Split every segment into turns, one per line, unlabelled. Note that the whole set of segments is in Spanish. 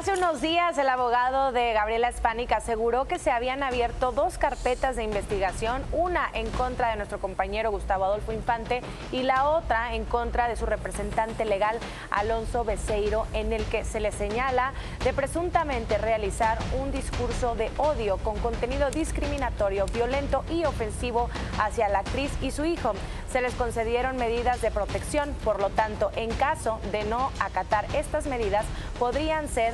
Hace unos días el abogado de Gabriela Spanik aseguró que se habían abierto dos carpetas de investigación, una en contra de nuestro compañero Gustavo Adolfo Infante y la otra en contra de su representante legal Alonso Beceiro, en el que se le señala de presuntamente realizar un discurso de odio con contenido discriminatorio, violento y ofensivo hacia la actriz y su hijo. Se les concedieron medidas de protección, por lo tanto, en caso de no acatar estas medidas, podrían ser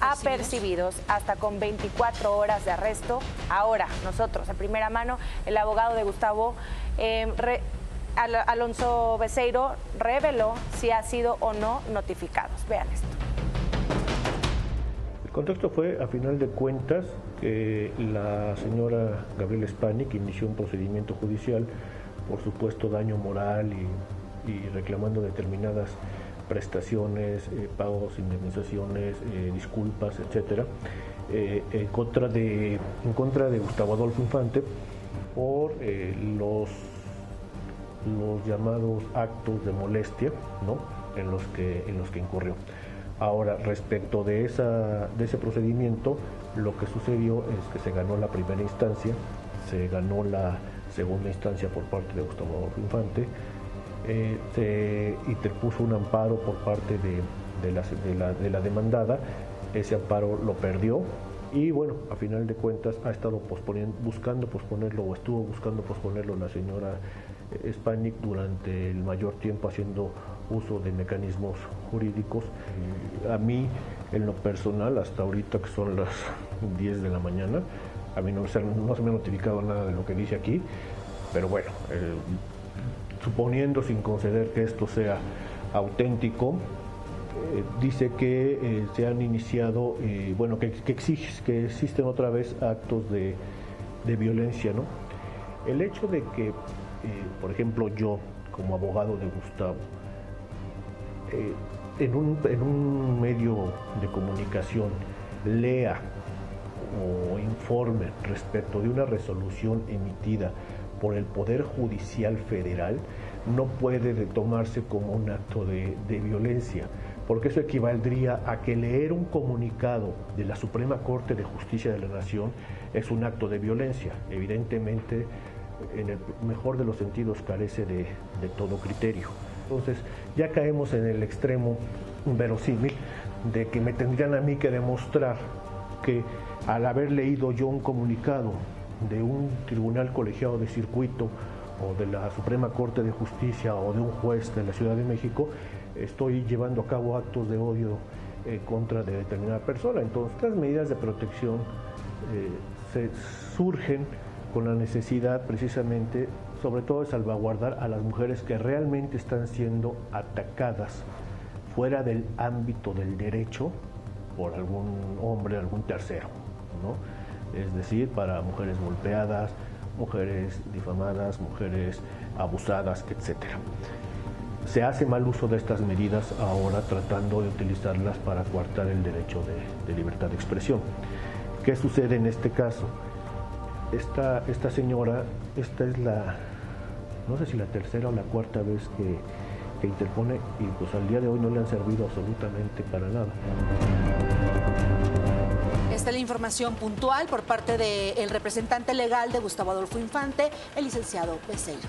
apercibidos hasta con 24 horas de arresto. Ahora, nosotros, a primera mano, el abogado de Gustavo eh, Alonso Beceiro reveló si ha sido o no notificados. Vean esto.
El contexto fue, a final de cuentas, que la señora Gabriela Spanik inició un procedimiento judicial por supuesto daño moral y, y reclamando determinadas prestaciones, eh, pagos, indemnizaciones, eh, disculpas, etcétera, eh, en contra de en contra de Gustavo Adolfo Infante por los los llamados actos de molestia, ¿no? En los que en los que incurrió. Ahora, respecto de esa de ese procedimiento, lo que sucedió es que se ganó la primera instancia, se ganó la segunda instancia por parte de Gustavo Adolfo Infante eh, se interpuso un amparo por parte de, la, demandada, ese amparo lo perdió y bueno, a final de cuentas ha estado posponiendo, buscando posponerlo o estuvo buscando posponerlo la señora eh, Spanik durante el mayor tiempo haciendo uso de mecanismos jurídicos. A mí, en lo personal, hasta ahorita que son las 10 de la mañana, a mí no, se, me ha notificado nada de lo que dice aquí, pero bueno, suponiendo sin conceder que esto sea auténtico, eh, dice que eh, se han iniciado, eh, bueno, que, que, que existen otra vez actos de, violencia, ¿no? El hecho de que, por ejemplo, yo, como abogado de Gustavo, en un, en un medio de comunicación lea o informe respecto de una resolución emitida por el Poder Judicial Federal no puede tomarse como un acto de, violencia, porque eso equivaldría a que leer un comunicado de la Suprema Corte de Justicia de la Nación es un acto de violencia. Evidentemente, en el mejor de los sentidos carece de, de todo criterio. Entonces, ya caemos en el extremo verosímil de que me tendrían a mí que demostrar que al haber leído yo un comunicado de un tribunal colegiado de circuito o de la Suprema Corte de Justicia o de un juez de la Ciudad de México, estoy llevando a cabo actos de odio en contra de determinada persona. Entonces, las medidas de protección eh, se surgen con la necesidad precisamente, sobre todo, de salvaguardar a las mujeres que realmente están siendo atacadas fuera del ámbito del derecho por algún hombre, algún tercero. Es decir, para mujeres golpeadas, mujeres difamadas, mujeres abusadas, etc. Se hace mal uso de estas medidas ahora tratando de utilizarlas para coartar el derecho de, libertad de expresión. ¿Qué sucede en este caso? Esta, esta señora, esta es la, no sé si la tercera o la cuarta vez que, que interpone y pues al día de hoy no le han servido absolutamente para nada.
Esta es la información puntual por parte del representante legal de Gustavo Adolfo Infante, el licenciado Becerra.